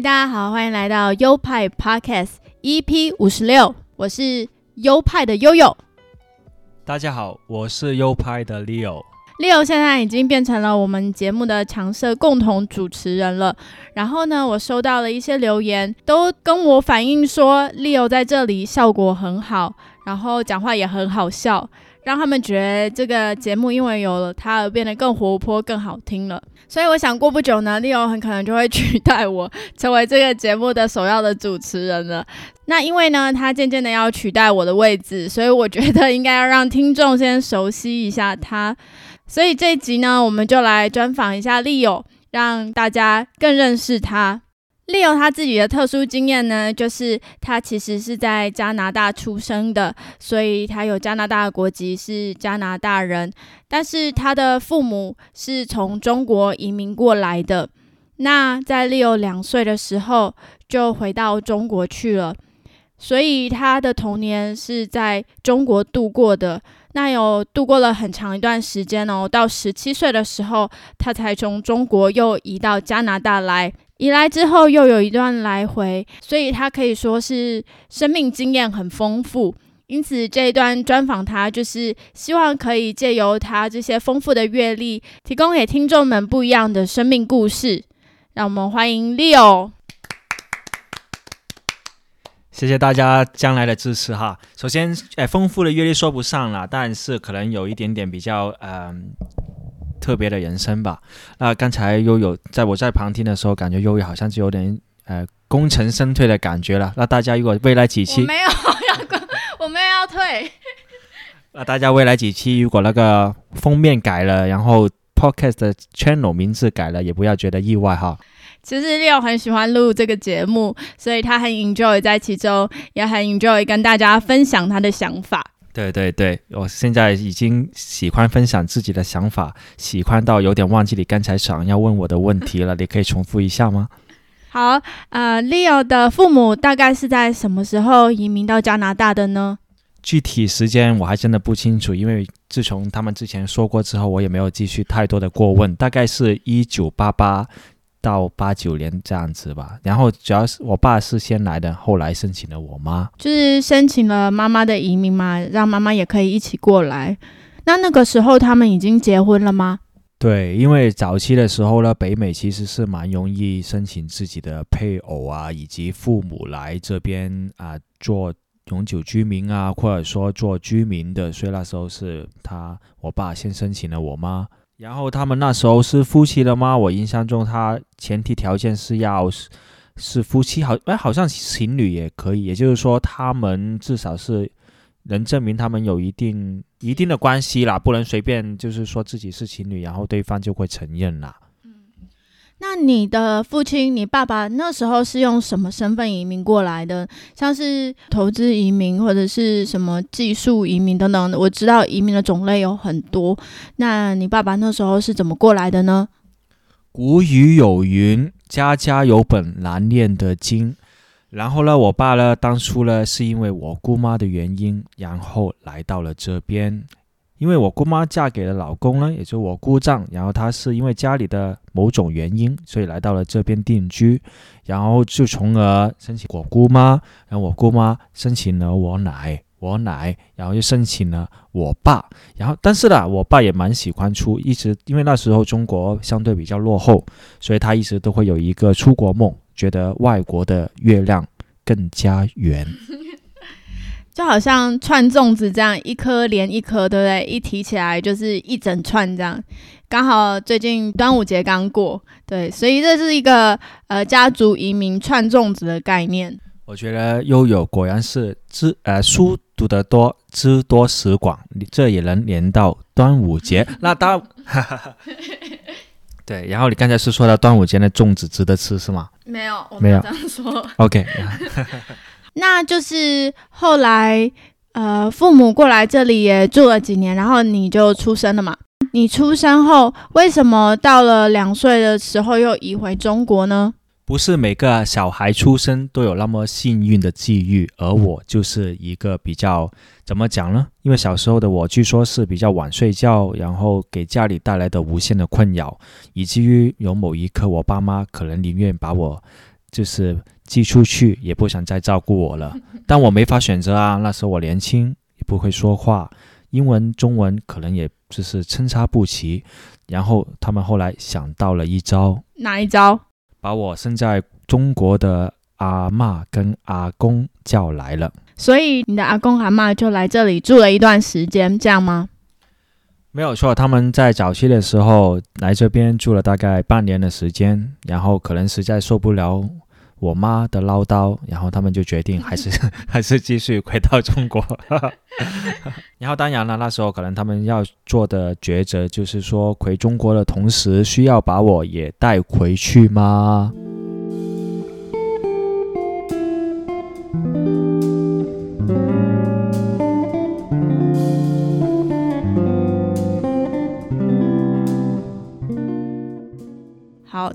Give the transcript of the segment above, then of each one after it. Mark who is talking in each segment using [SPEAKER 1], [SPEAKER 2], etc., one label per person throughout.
[SPEAKER 1] 嗨，大家好，欢迎来到优派 Podcast EP 五十六，我是优派的悠悠。
[SPEAKER 2] 大家好，我是优派的 Leo。
[SPEAKER 1] Leo 现在已经变成了我们节目的常设共同主持人了。然后呢，我收到了一些留言，都跟我反映说，Leo 在这里效果很好，然后讲话也很好笑，让他们觉得这个节目因为有了他而变得更活泼、更好听了。所以我想过不久呢，Leo 很可能就会取代我成为这个节目的首要的主持人了。那因为呢，他渐渐的要取代我的位置，所以我觉得应该要让听众先熟悉一下他。所以这一集呢，我们就来专访一下 Leo，让大家更认识他。Leo 他自己的特殊经验呢，就是他其实是在加拿大出生的，所以他有加拿大的国籍，是加拿大人。但是他的父母是从中国移民过来的。那在 Leo 两岁的时候，就回到中国去了。所以他的童年是在中国度过的，那有度过了很长一段时间哦。到十七岁的时候，他才从中国又移到加拿大来。移来之后又有一段来回，所以他可以说是生命经验很丰富。因此这一段专访他，就是希望可以借由他这些丰富的阅历，提供给听众们不一样的生命故事。让我们欢迎 Leo。
[SPEAKER 2] 谢谢大家将来的支持哈。首先，哎，丰富的阅历说不上了，但是可能有一点点比较嗯特别的人生吧。那刚才悠悠在我在旁听的时候，感觉悠悠好像就有点呃功成身退的感觉了。那大家如果未来几期
[SPEAKER 1] 没有要，我没有要退。
[SPEAKER 2] 那大家未来几期如果那个封面改了，然后 podcast 的 channel 名字改了，也不要觉得意外哈。
[SPEAKER 1] 其实 Leo 很喜欢录这个节目，所以他很 enjoy 在其中，也很 enjoy 跟大家分享他的想法。
[SPEAKER 2] 对对对，我现在已经喜欢分享自己的想法，喜欢到有点忘记你刚才想要问我的问题了，你可以重复一下吗？
[SPEAKER 1] 好，呃，Leo 的父母大概是在什么时候移民到加拿大的呢？
[SPEAKER 2] 具体时间我还真的不清楚，因为自从他们之前说过之后，我也没有继续太多的过问。大概是一九八八。到八九年这样子吧，然后主要是我爸是先来的，后来申请了我妈，
[SPEAKER 1] 就是申请了妈妈的移民嘛，让妈妈也可以一起过来。那那个时候他们已经结婚了吗？
[SPEAKER 2] 对，因为早期的时候呢，北美其实是蛮容易申请自己的配偶啊，以及父母来这边啊做永久居民啊，或者说做居民的，所以那时候是他我爸先申请了我妈。然后他们那时候是夫妻了吗？我印象中，他前提条件是要是是夫妻，好哎，好像情侣也可以。也就是说，他们至少是能证明他们有一定一定的关系啦，不能随便就是说自己是情侣，然后对方就会承认啦。
[SPEAKER 1] 那你的父亲，你爸爸那时候是用什么身份移民过来的？像是投资移民或者是什么技术移民等等。我知道移民的种类有很多。那你爸爸那时候是怎么过来的呢？
[SPEAKER 2] 古语有云：“家家有本难念的经。”然后呢，我爸呢，当初呢，是因为我姑妈的原因，然后来到了这边。因为我姑妈嫁给了老公呢，也就是我姑丈，然后他是因为家里的某种原因，所以来到了这边定居，然后就从而申请我姑妈，然后我姑妈申请了我奶，我奶，然后又申请了我爸，然后但是呢，我爸也蛮喜欢出，一直因为那时候中国相对比较落后，所以他一直都会有一个出国梦，觉得外国的月亮更加圆。
[SPEAKER 1] 就好像串粽子这样，一颗连一颗，对不对？一提起来就是一整串这样。刚好最近端午节刚过，对，所以这是一个呃家族移民串粽子的概念。
[SPEAKER 2] 我觉得悠悠果然是知呃书读得多，知多识广，这也能连到端午节。那当。对，然后你刚才是说到端午节的粽子值得吃是吗
[SPEAKER 1] 没有，我
[SPEAKER 2] 没有
[SPEAKER 1] 这样说。
[SPEAKER 2] ？OK，
[SPEAKER 1] 那就是后来，呃，父母过来这里也住了几年，然后你就出生了嘛。你出生后，为什么到了两岁的时候又移回中国呢？
[SPEAKER 2] 不是每个小孩出生都有那么幸运的际遇，而我就是一个比较怎么讲呢？因为小时候的我，据说是比较晚睡觉，然后给家里带来的无限的困扰，以至于有某一刻，我爸妈可能宁愿把我就是寄出去，也不想再照顾我了。但我没法选择啊，那时候我年轻，也不会说话，英文、中文可能也就是参差不齐。然后他们后来想到了一招，
[SPEAKER 1] 哪一招？
[SPEAKER 2] 把我生在中国的阿妈跟阿公叫来了。
[SPEAKER 1] 所以你的阿公阿妈就来这里住了一段时间，这样吗？
[SPEAKER 2] 没有错，他们在早期的时候来这边住了大概半年的时间，然后可能实在受不了我妈的唠叨，然后他们就决定还是 还是继续回到中国。然后当然了，那时候可能他们要做的抉择就是说，回中国的同时，需要把我也带回去吗？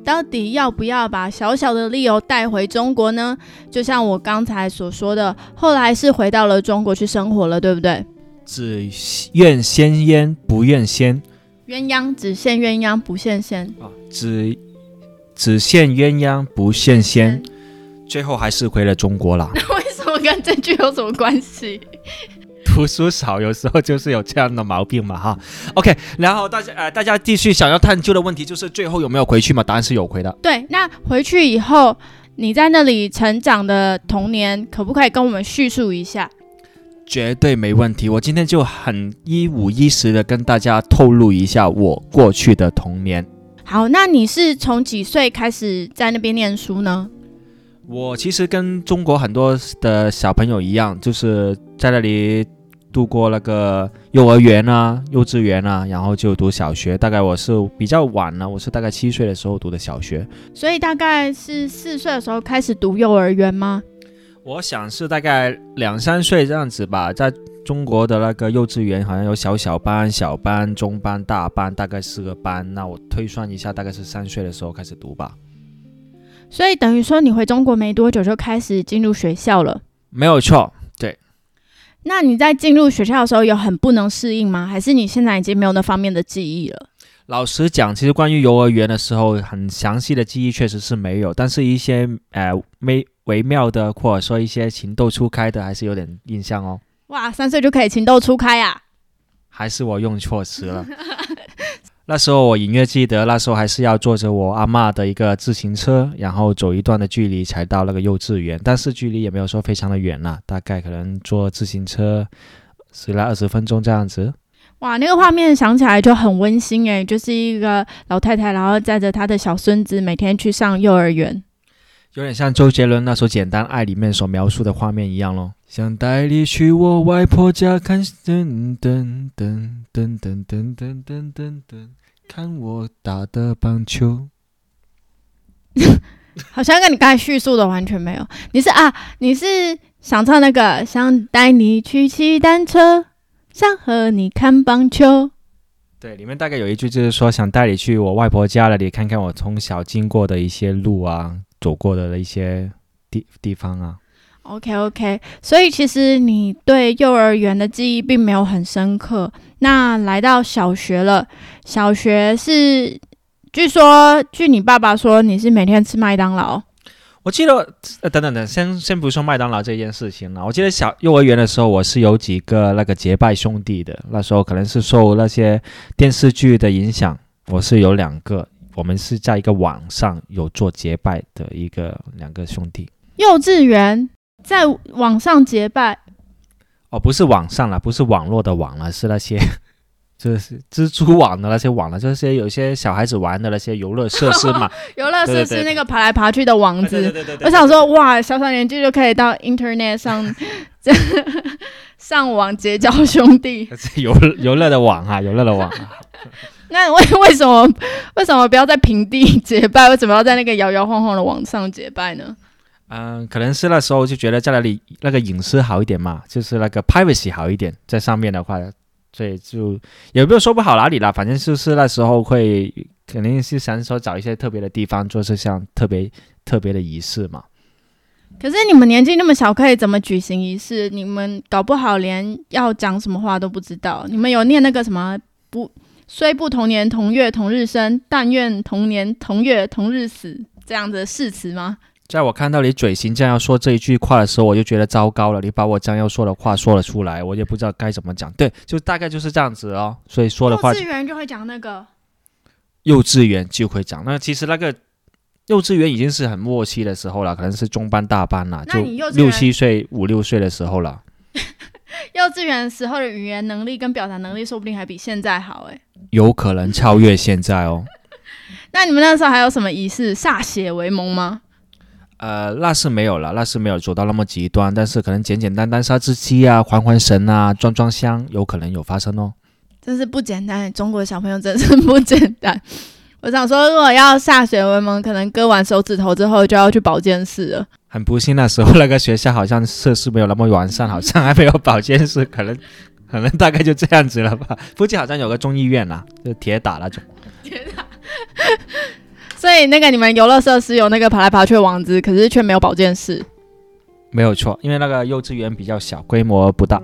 [SPEAKER 1] 到底要不要把小小的 Leo 带回中国呢？就像我刚才所说的，后来是回到了中国去生活了，对不对？
[SPEAKER 2] 只愿先焉，不愿先。
[SPEAKER 1] 鸳鸯只羡鸳鸯不羡仙，
[SPEAKER 2] 啊，只只羡鸳鸯不羡仙，最后还是回了中国啦。
[SPEAKER 1] 为什么跟这句有什么关系？
[SPEAKER 2] 读书少，有时候就是有这样的毛病嘛，哈。OK，然后大家呃，大家继续想要探究的问题就是最后有没有回去嘛？答案是有回的。
[SPEAKER 1] 对，那回去以后，你在那里成长的童年，可不可以跟我们叙述一下？
[SPEAKER 2] 绝对没问题，我今天就很一五一十的跟大家透露一下我过去的童年。
[SPEAKER 1] 好，那你是从几岁开始在那边念书呢？
[SPEAKER 2] 我其实跟中国很多的小朋友一样，就是在那里度过那个幼儿园啊、幼稚园啊，然后就读小学。大概我是比较晚了，我是大概七岁的时候读的小学。
[SPEAKER 1] 所以大概是四岁的时候开始读幼儿园吗？
[SPEAKER 2] 我想是大概两三岁这样子吧，在中国的那个幼稚园好像有小小班、小班、中班、大班，大概四个班。那我推算一下，大概是三岁的时候开始读吧。
[SPEAKER 1] 所以等于说你回中国没多久就开始进入学校了。
[SPEAKER 2] 没有错，对。
[SPEAKER 1] 那你在进入学校的时候有很不能适应吗？还是你现在已经没有那方面的记忆了？
[SPEAKER 2] 老实讲，其实关于幼儿园的时候，很详细的记忆确实是没有，但是一些呃微微妙的，或者说一些情窦初开的，还是有点印象哦。
[SPEAKER 1] 哇，三岁就可以情窦初开啊！
[SPEAKER 2] 还是我用错词了。那时候我隐约记得，那时候还是要坐着我阿嬷的一个自行车，然后走一段的距离才到那个幼稚园，但是距离也没有说非常的远啦，大概可能坐自行车十来二十分钟这样子。
[SPEAKER 1] 哇，那个画面想起来就很温馨诶，就是一个老太太，然后载着她的小孙子每天去上幼儿园。
[SPEAKER 2] 有点像周杰伦那首《简单爱》里面所描述的画面一样咯。想带你去我外婆家看噔噔噔噔噔噔噔噔噔噔，看我打的棒球。
[SPEAKER 1] 好像跟你刚才叙述的完全没有。你是啊，你是想唱那个想带你去骑单车，想和你看棒球。
[SPEAKER 2] 对，里面大概有一句就是说想带你去我外婆家那里看看我从小经过的一些路啊，走过的一些地地方啊。
[SPEAKER 1] OK OK，所以其实你对幼儿园的记忆并没有很深刻。那来到小学了，小学是据说，据你爸爸说，你是每天吃麦当劳。
[SPEAKER 2] 我记得，呃，等等等，先先不说麦当劳这件事情了。我记得小幼儿园的时候，我是有几个那个结拜兄弟的。那时候可能是受那些电视剧的影响，我是有两个，我们是在一个网上有做结拜的一个两个兄弟。
[SPEAKER 1] 幼稚园在网上结拜，
[SPEAKER 2] 哦，不是网上了，不是网络的网了，是那些 就是蜘蛛网的那些网了，就是有些小孩子玩的那些游乐设施嘛。
[SPEAKER 1] 游乐设施那个爬来爬去的网子。
[SPEAKER 2] 对对对对
[SPEAKER 1] 我想说，哇，小小年纪就可以到 Internet 上上网结交兄弟。
[SPEAKER 2] 游游乐的网啊，游乐的网啊。
[SPEAKER 1] 那为为什么为什么不要在平地结拜？为什么要在那个摇摇晃晃的网上结拜呢？
[SPEAKER 2] 嗯，可能是那时候就觉得在那里那个隐私好一点嘛，就是那个 privacy 好一点，在上面的话，所以就也没有说不好哪里啦，反正就是那时候会肯定是想说找一些特别的地方做这项特别特别的仪式嘛。
[SPEAKER 1] 可是你们年纪那么小，可以怎么举行仪式？你们搞不好连要讲什么话都不知道。你们有念那个什么不虽不同年同月同日生，但愿同年同月同日死这样的誓词吗？
[SPEAKER 2] 在我看到你嘴型这样要说这一句话的时候，我就觉得糟糕了。你把我将要说的话说了出来，我也不知道该怎么讲。对，就大概就是这样子哦。所以说的话，
[SPEAKER 1] 幼稚园就会讲那个，
[SPEAKER 2] 幼稚园就会讲。那其实那个幼稚园已经是很默契的时候了，可能是中班、大班了，就六七岁、五六岁的时候了。
[SPEAKER 1] 幼稚园时候的语言能力跟表达能力，说不定还比现在好诶。
[SPEAKER 2] 有可能超越现在哦。
[SPEAKER 1] 那你们那时候还有什么仪式？歃血为盟吗？
[SPEAKER 2] 呃，那是没有了，那是没有走到那么极端，但是可能简简单单杀只鸡啊，还还神啊，装装香，有可能有发生哦。
[SPEAKER 1] 真是不简单，中国小朋友真是不简单。我想说，如果要歃血为盟，可能割完手指头之后就要去保健室了。
[SPEAKER 2] 很不幸，那时候那个学校好像设施没有那么完善，好像还没有保健室，可能 可能大概就这样子了吧。附近好像有个中医院啊，就铁打那种。
[SPEAKER 1] 铁打。所以那个你们游乐设施有那个爬来爬去的网子，可是却没有保健室。
[SPEAKER 2] 没有错，因为那个幼稚园比较小，规模不大。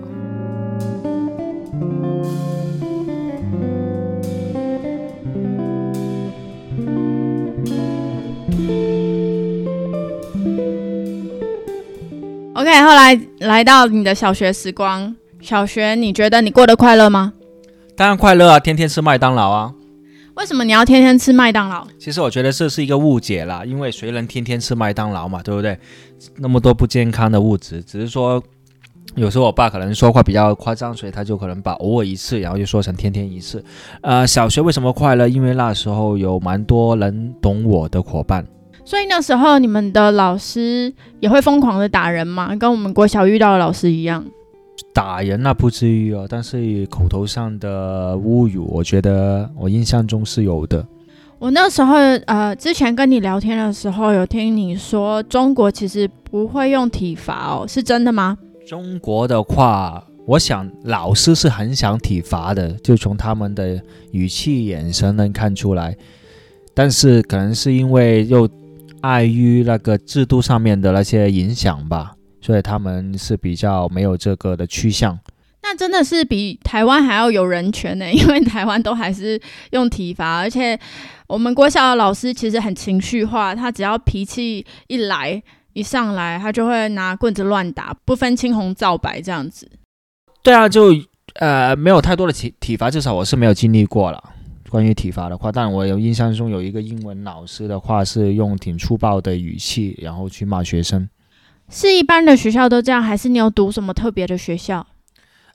[SPEAKER 1] OK，后来来到你的小学时光，小学你觉得你过得快乐吗？
[SPEAKER 2] 当然快乐啊，天天吃麦当劳啊。
[SPEAKER 1] 为什么你要天天吃麦当劳？
[SPEAKER 2] 其实我觉得这是一个误解啦，因为谁能天天吃麦当劳嘛，对不对？那么多不健康的物质，只是说有时候我爸可能说话比较夸张，所以他就可能把偶尔一次，然后就说成天天一次。呃，小学为什么快乐？因为那时候有蛮多人懂我的伙伴。
[SPEAKER 1] 所以那时候你们的老师也会疯狂的打人吗？跟我们国小遇到的老师一样？
[SPEAKER 2] 打人那不至于哦，但是口头上的侮辱，我觉得我印象中是有的。
[SPEAKER 1] 我那时候呃，之前跟你聊天的时候，有听你说中国其实不会用体罚哦，是真的吗？
[SPEAKER 2] 中国的话，我想老师是很想体罚的，就从他们的语气、眼神能看出来。但是可能是因为又碍于那个制度上面的那些影响吧。所以他们是比较没有这个的趋向，
[SPEAKER 1] 那真的是比台湾还要有人权呢，因为台湾都还是用体罚，而且我们国小的老师其实很情绪化，他只要脾气一来一上来，他就会拿棍子乱打，不分青红皂白这样子。
[SPEAKER 2] 对啊，就呃没有太多的体体罚，至少我是没有经历过了。关于体罚的话，但我有印象中有一个英文老师的话是用挺粗暴的语气，然后去骂学生。
[SPEAKER 1] 是一般的学校都这样，还是你有读什么特别的学校？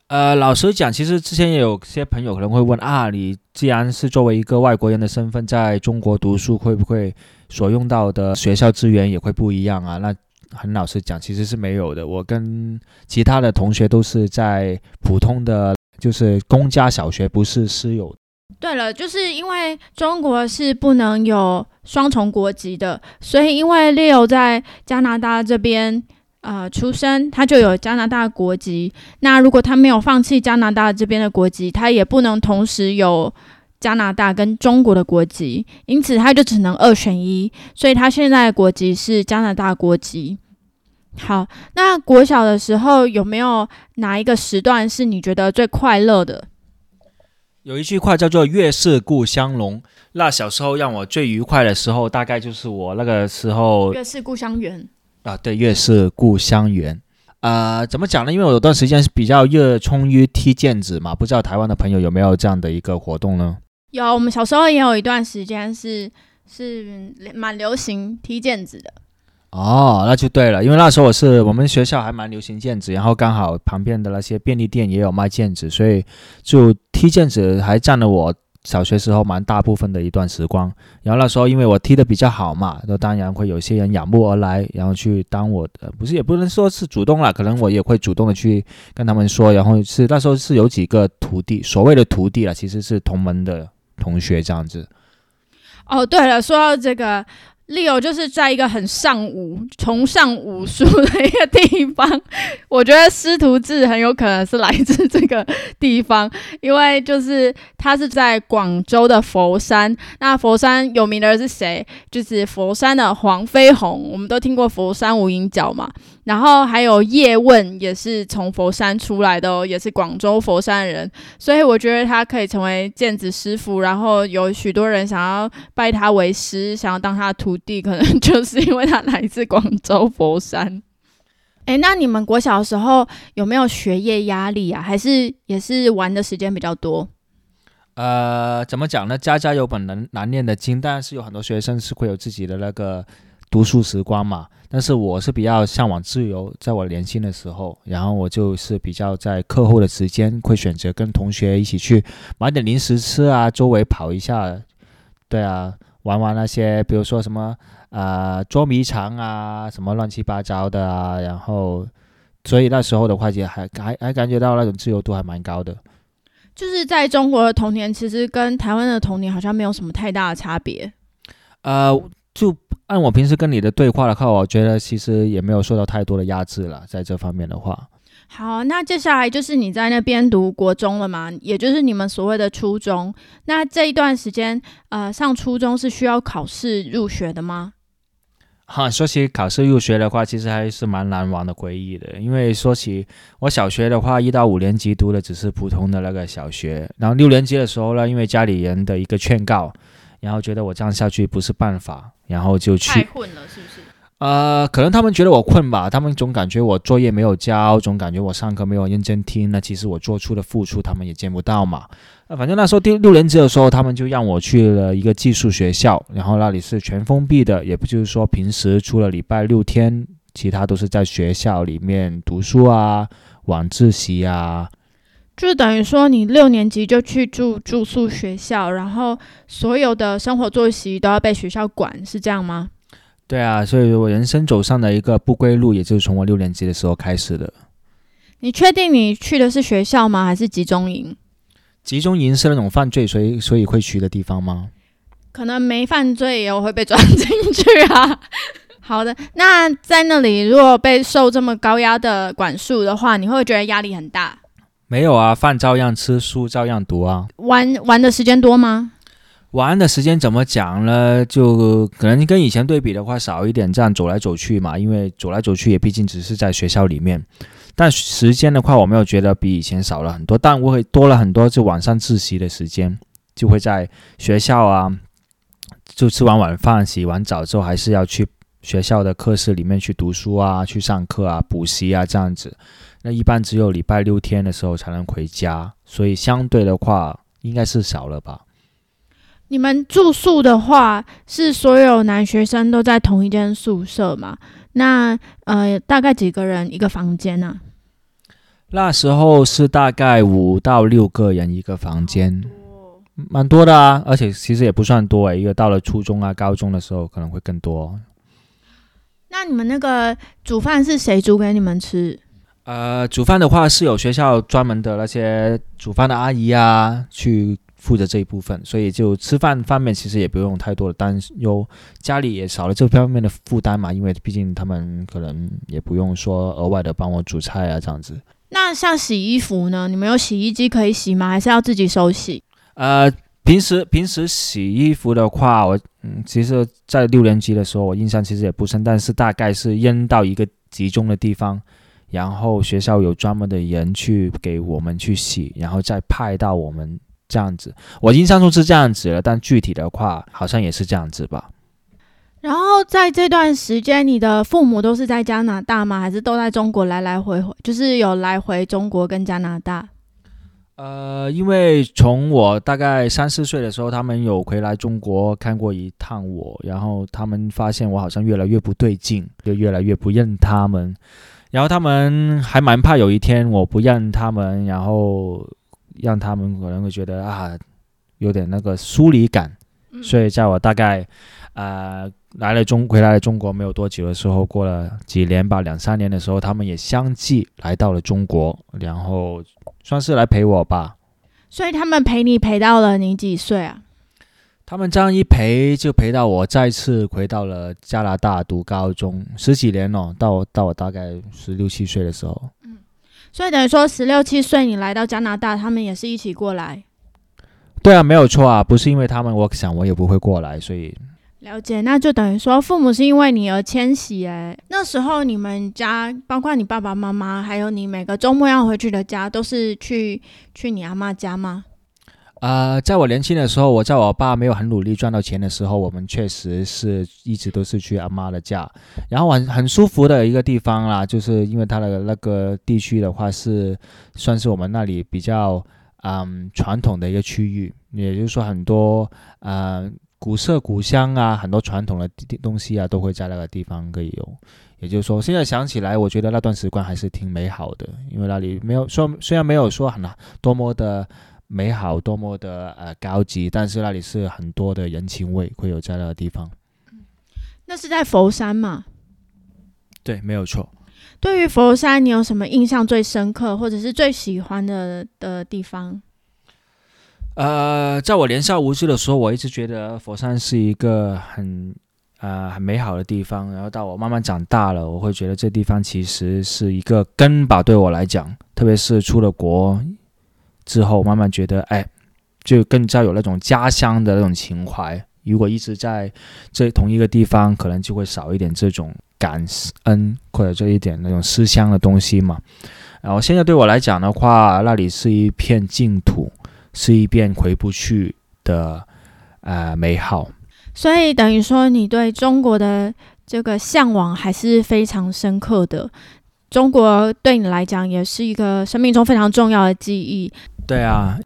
[SPEAKER 2] 呃，老实讲，其实之前也有些朋友可能会问啊，你既然是作为一个外国人的身份在中国读书，会不会所用到的学校资源也会不一样啊？那很老实讲，其实是没有的。我跟其他的同学都是在普通的，就是公家小学，不是私有。
[SPEAKER 1] 对了，就是因为中国是不能有双重国籍的，所以因为 Leo 在加拿大这边呃出生，他就有加拿大国籍。那如果他没有放弃加拿大这边的国籍，他也不能同时有加拿大跟中国的国籍，因此他就只能二选一。所以他现在的国籍是加拿大国籍。好，那国小的时候有没有哪一个时段是你觉得最快乐的？
[SPEAKER 2] 有一句话叫做“月是故乡浓”，那小时候让我最愉快的时候，大概就是我那个时候。
[SPEAKER 1] 月是故乡圆
[SPEAKER 2] 啊，对，月是故乡圆。呃，怎么讲呢？因为我有段时间是比较热衷于踢毽子嘛，不知道台湾的朋友有没有这样的一个活动呢？
[SPEAKER 1] 有，我们小时候也有一段时间是是蛮流行踢毽子的。
[SPEAKER 2] 哦，那就对了，因为那时候我是我们学校还蛮流行毽子，然后刚好旁边的那些便利店也有卖毽子，所以就踢毽子还占了我小学时候蛮大部分的一段时光。然后那时候因为我踢得比较好嘛，那当然会有些人仰慕而来，然后去当我的，不是也不能说是主动了，可能我也会主动的去跟他们说，然后是那时候是有几个徒弟，所谓的徒弟了，其实是同门的同学这样子。
[SPEAKER 1] 哦，对了，说到这个。Leo 就是在一个很上武、崇尚武术的一个地方，我觉得师徒制很有可能是来自这个地方，因为就是他是在广州的佛山。那佛山有名的是谁？就是佛山的黄飞鸿，我们都听过佛山无影脚嘛。然后还有叶问也是从佛山出来的哦，也是广州佛山人，所以我觉得他可以成为剑子师傅。然后有许多人想要拜他为师，想要当他的徒弟，可能 就是因为他来自广州佛山。哎，那你们国小的时候有没有学业压力啊？还是也是玩的时间比较多？
[SPEAKER 2] 呃，怎么讲呢？家家有本难难念的经，但是有很多学生是会有自己的那个。读书时光嘛，但是我是比较向往自由，在我年轻的时候，然后我就是比较在课后的时间会选择跟同学一起去买点零食吃啊，周围跑一下，对啊，玩玩那些，比如说什么啊捉迷藏啊，什么乱七八糟的啊，然后所以那时候的话也还还还感觉到那种自由度还蛮高的。
[SPEAKER 1] 就是在中国的童年，其实跟台湾的童年好像没有什么太大的差别。
[SPEAKER 2] 呃，就。按我平时跟你的对话的话，我觉得其实也没有受到太多的压制了，在这方面的话。
[SPEAKER 1] 好，那接下来就是你在那边读国中了嘛？也就是你们所谓的初中。那这一段时间，呃，上初中是需要考试入学的吗？
[SPEAKER 2] 哈，说起考试入学的话，其实还是蛮难忘的回忆的。因为说起我小学的话，一到五年级读的只是普通的那个小学，然后六年级的时候呢，因为家里人的一个劝告。然后觉得我这样下去不是办法，然后就去。
[SPEAKER 1] 太混了，是不是？
[SPEAKER 2] 呃，可能他们觉得我困吧，他们总感觉我作业没有交，总感觉我上课没有认真听。那其实我做出的付出，他们也见不到嘛。呃，反正那时候第六年级的时候，他们就让我去了一个寄宿学校，然后那里是全封闭的，也不就是说平时除了礼拜六天，其他都是在学校里面读书啊、晚自习啊。
[SPEAKER 1] 就等于说，你六年级就去住住宿学校，然后所有的生活作息都要被学校管，是这样吗？
[SPEAKER 2] 对啊，所以我人生走上的一个不归路，也就是从我六年级的时候开始的。
[SPEAKER 1] 你确定你去的是学校吗？还是集中营？
[SPEAKER 2] 集中营是那种犯罪，所以所以会去的地方吗？
[SPEAKER 1] 可能没犯罪也会被抓 进去啊。好的，那在那里如果被受这么高压的管束的话，你会觉得压力很大？
[SPEAKER 2] 没有啊，饭照样吃，书照样读啊。
[SPEAKER 1] 玩玩的时间多吗？
[SPEAKER 2] 玩的时间怎么讲呢？就可能跟以前对比的话少一点，这样走来走去嘛。因为走来走去也毕竟只是在学校里面，但时间的话，我没有觉得比以前少了很多，但我会多了很多。就晚上自习的时间，就会在学校啊，就吃完晚饭、洗完澡之后，还是要去学校的课室里面去读书啊，去上课啊、补习啊这样子。那一般只有礼拜六天的时候才能回家，所以相对的话应该是少了吧。
[SPEAKER 1] 你们住宿的话是所有男学生都在同一间宿舍吗？那呃，大概几个人一个房间呢？
[SPEAKER 2] 那时候是大概五到六个人一个房间，蛮多的啊。而且其实也不算多诶，一个到了初中啊、高中的时候可能会更多。
[SPEAKER 1] 那你们那个煮饭是谁煮给你们吃？
[SPEAKER 2] 呃，煮饭的话是有学校专门的那些煮饭的阿姨啊，去负责这一部分，所以就吃饭方面其实也不用太多的担忧，家里也少了这方面的负担嘛，因为毕竟他们可能也不用说额外的帮我煮菜啊这样子。
[SPEAKER 1] 那像洗衣服呢？你们有洗衣机可以洗吗？还是要自己手洗？
[SPEAKER 2] 呃，平时平时洗衣服的话，我嗯，其实在六年级的时候，我印象其实也不深，但是大概是扔到一个集中的地方。然后学校有专门的人去给我们去洗，然后再派到我们这样子。我印象中是这样子了，但具体的话好像也是这样子吧。
[SPEAKER 1] 然后在这段时间，你的父母都是在加拿大吗？还是都在中国来来回回？就是有来回中国跟加拿大？
[SPEAKER 2] 呃，因为从我大概三四岁的时候，他们有回来中国看过一趟我，然后他们发现我好像越来越不对劲，就越来越不认他们。然后他们还蛮怕有一天我不认他们，然后让他们可能会觉得啊，有点那个疏离感。所以在我大概呃来了中回来了中国没有多久的时候，过了几年吧，两三年的时候，他们也相继来到了中国，然后算是来陪我吧。
[SPEAKER 1] 所以他们陪你陪到了你几岁啊？
[SPEAKER 2] 他们这样一陪就陪到我再次回到了加拿大读高中，十几年了，到我到我大概十六七岁的时候。
[SPEAKER 1] 嗯，所以等于说十六七岁你来到加拿大，他们也是一起过来。
[SPEAKER 2] 对啊，没有错啊，不是因为他们，我想我也不会过来，所以
[SPEAKER 1] 了解。那就等于说父母是因为你而迁徙哎。那时候你们家，包括你爸爸妈妈，还有你每个周末要回去的家，都是去去你阿妈家吗？
[SPEAKER 2] 呃，在我年轻的时候，我在我爸没有很努力赚到钱的时候，我们确实是一直都是去阿妈的家，然后很很舒服的一个地方啦，就是因为它的那个地区的话是算是我们那里比较嗯传统的一个区域，也就是说很多呃古色古香啊，很多传统的东西啊都会在那个地方可以有，也就是说现在想起来，我觉得那段时光还是挺美好的，因为那里没有说虽然没有说很多么的。美好多么的呃高级，但是那里是很多的人情味会有在那个地方。
[SPEAKER 1] 那是在佛山嘛？
[SPEAKER 2] 对，没有错。
[SPEAKER 1] 对于佛山，你有什么印象最深刻，或者是最喜欢的的地方？
[SPEAKER 2] 呃，在我年少无知的时候，我一直觉得佛山是一个很呃很美好的地方。然后到我慢慢长大了，我会觉得这地方其实是一个根吧。对我来讲，特别是出了国。之后慢慢觉得，哎，就更加有那种家乡的那种情怀。如果一直在这同一个地方，可能就会少一点这种感恩或者这一点那种思乡的东西嘛。然后现在对我来讲的话，那里是一片净土，是一片回不去的呃美好。
[SPEAKER 1] 所以等于说，你对中国的这个向往还是非常深刻的。中国对你来讲也是一个生命中非常重要的记忆。
[SPEAKER 2] 对啊。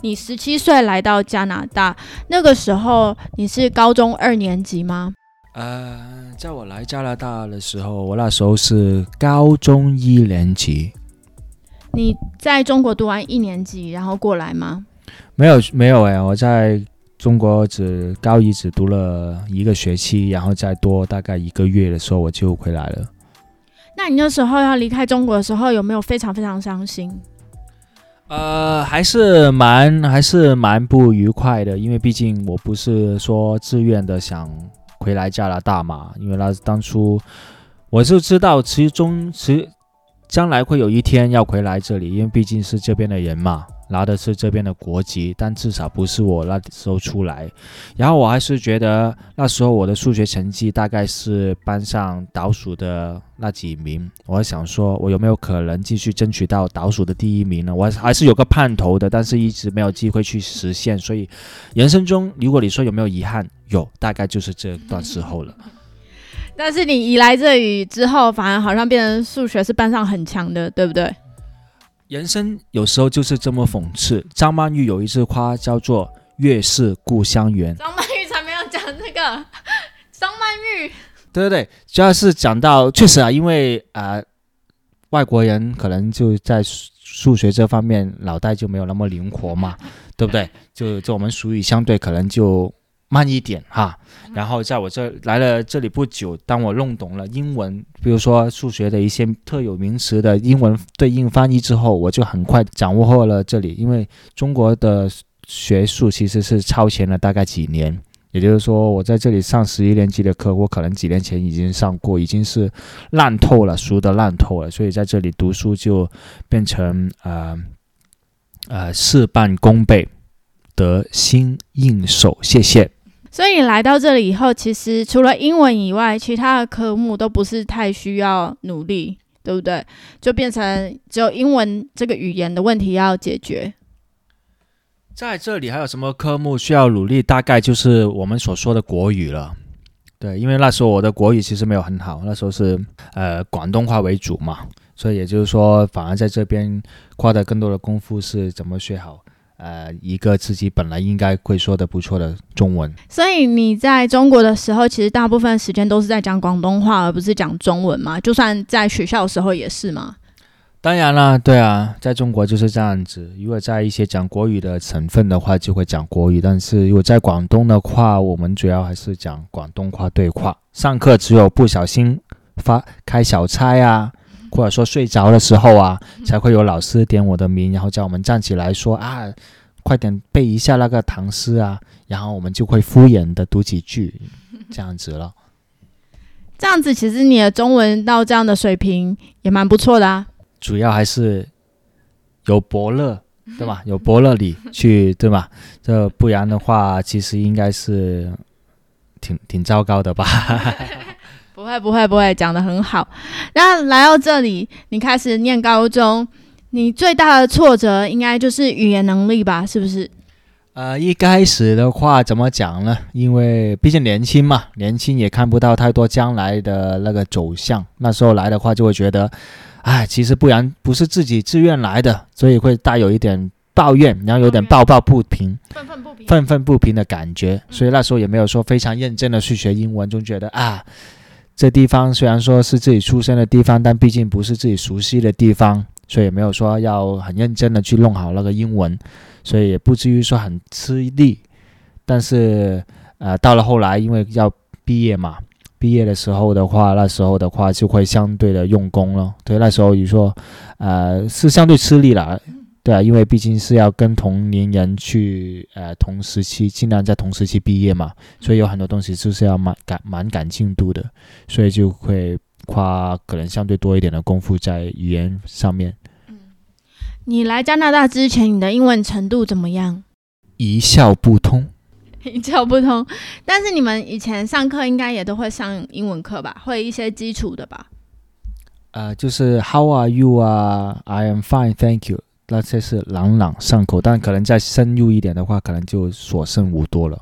[SPEAKER 1] 你十七岁来到加拿大，那个时候你是高中二年级吗？
[SPEAKER 2] 呃。在我来加拿大的时候，我那时候是高中一年级。
[SPEAKER 1] 你在中国读完一年级，然后过来吗？
[SPEAKER 2] 没有，没有哎，我在中国只高一只读了一个学期，然后再多大概一个月的时候我就回来了。
[SPEAKER 1] 那你那时候要离开中国的时候，有没有非常非常伤心？
[SPEAKER 2] 呃，还是蛮还是蛮不愉快的，因为毕竟我不是说自愿的想。回来加拿大嘛，因为那当初我就知道，其中其将来会有一天要回来这里，因为毕竟是这边的人嘛，拿的是这边的国籍，但至少不是我那时候出来。然后我还是觉得那时候我的数学成绩大概是班上倒数的那几名，我还想说，我有没有可能继续争取到倒数的第一名呢？我还是有个盼头的，但是一直没有机会去实现。所以人生中，如果你说有没有遗憾？有，大概就是这段时候了。
[SPEAKER 1] 但是你移来这里之后，反而好像变成数学是班上很强的，对不对？
[SPEAKER 2] 人生有时候就是这么讽刺。张曼玉有一句话叫做“月是故乡圆”。
[SPEAKER 1] 张曼玉才没有讲这个。张曼玉，
[SPEAKER 2] 对对对，主要是讲到确实啊，因为啊，外国人可能就在数学这方面脑袋就没有那么灵活嘛，对不对？就就我们俗语相对可能就。慢一点哈，然后在我这来了这里不久，当我弄懂了英文，比如说数学的一些特有名词的英文对应翻译之后，我就很快掌握了这里。因为中国的学术其实是超前了大概几年，也就是说，我在这里上十一年级的课，我可能几年前已经上过，已经是烂透了，熟的烂透了，所以在这里读书就变成呃呃事半功倍，得心应手。谢谢。
[SPEAKER 1] 所以你来到这里以后，其实除了英文以外，其他的科目都不是太需要努力，对不对？就变成只有英文这个语言的问题要解决。
[SPEAKER 2] 在这里还有什么科目需要努力？大概就是我们所说的国语了。对，因为那时候我的国语其实没有很好，那时候是呃广东话为主嘛，所以也就是说，反而在这边花的更多的功夫是怎么学好。呃，一个自己本来应该会说的不错的中文，
[SPEAKER 1] 所以你在中国的时候，其实大部分时间都是在讲广东话，而不是讲中文嘛？就算在学校的时候也是吗？
[SPEAKER 2] 当然了，对啊，在中国就是这样子。如果在一些讲国语的省份的话，就会讲国语；但是如果在广东的话，我们主要还是讲广东话对话。上课只有不小心发开小差啊，或者说睡着的时候啊，才会有老师点我的名，然后叫我们站起来说啊，快点背一下那个唐诗啊，然后我们就会敷衍的读几句，这样子了。
[SPEAKER 1] 这样子，其实你的中文到这样的水平也蛮不错的啊。
[SPEAKER 2] 主要还是有伯乐，对吧？有伯乐里 去，对吧？这不然的话，其实应该是挺挺糟糕的吧？
[SPEAKER 1] 不会，不会，不会，讲的很好。那来到这里，你开始念高中，你最大的挫折应该就是语言能力吧？是不是？
[SPEAKER 2] 呃，一开始的话怎么讲呢？因为毕竟年轻嘛，年轻也看不到太多将来的那个走向。那时候来的话，就会觉得，哎，其实不然不是自己自愿来的，所以会带有一点抱怨，然后有点抱抱不平、
[SPEAKER 1] 愤愤不平、
[SPEAKER 2] 愤愤不平的感觉。所以那时候也没有说非常认真的去学英文，就觉得啊，这地方虽然说是自己出生的地方，但毕竟不是自己熟悉的地方，所以也没有说要很认真的去弄好那个英文。所以也不至于说很吃力，但是呃，到了后来，因为要毕业嘛，毕业的时候的话，那时候的话就会相对的用功了。对，那时候你说，呃，是相对吃力了，对啊，因为毕竟是要跟同龄人去呃同时期，尽量在同时期毕业嘛，所以有很多东西就是要蛮赶蛮赶进度的，所以就会花可能相对多一点的功夫在语言上面。
[SPEAKER 1] 嗯你来加拿大之前，你的英文程度怎么样？
[SPEAKER 2] 一窍不通，
[SPEAKER 1] 一窍不通。但是你们以前上课应该也都会上英文课吧？会一些基础的吧？
[SPEAKER 2] 呃，就是 How are you 啊？I am fine, thank you。那些是朗朗上口，但可能再深入一点的话，可能就所剩无多了。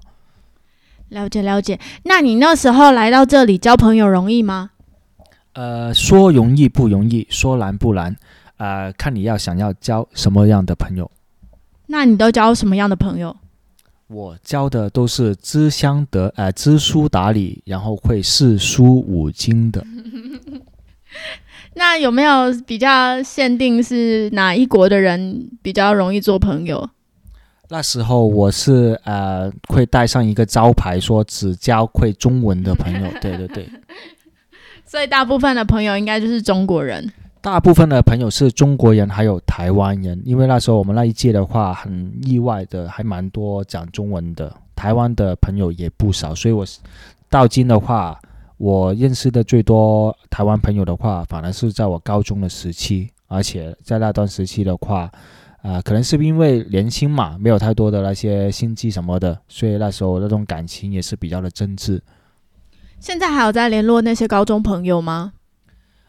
[SPEAKER 1] 了解了解。那你那时候来到这里交朋友容易吗？
[SPEAKER 2] 呃，说容易不容易，说难不难。呃，看你要想要交什么样的朋友，
[SPEAKER 1] 那你都交什么样的朋友？
[SPEAKER 2] 我交的都是知相得，呃，知书达理，然后会四书五经的。
[SPEAKER 1] 那有没有比较限定是哪一国的人比较容易做朋友？
[SPEAKER 2] 那时候我是呃会带上一个招牌，说只交会中文的朋友。对对对。
[SPEAKER 1] 所以大部分的朋友应该就是中国人。
[SPEAKER 2] 大部分的朋友是中国人，还有台湾人，因为那时候我们那一届的话，很意外的还蛮多讲中文的，台湾的朋友也不少，所以我到今的话，我认识的最多台湾朋友的话，反而是在我高中的时期，而且在那段时期的话，啊，可能是因为年轻嘛，没有太多的那些心机什么的，所以那时候那种感情也是比较的真挚。
[SPEAKER 1] 现在还有在联络那些高中朋友吗？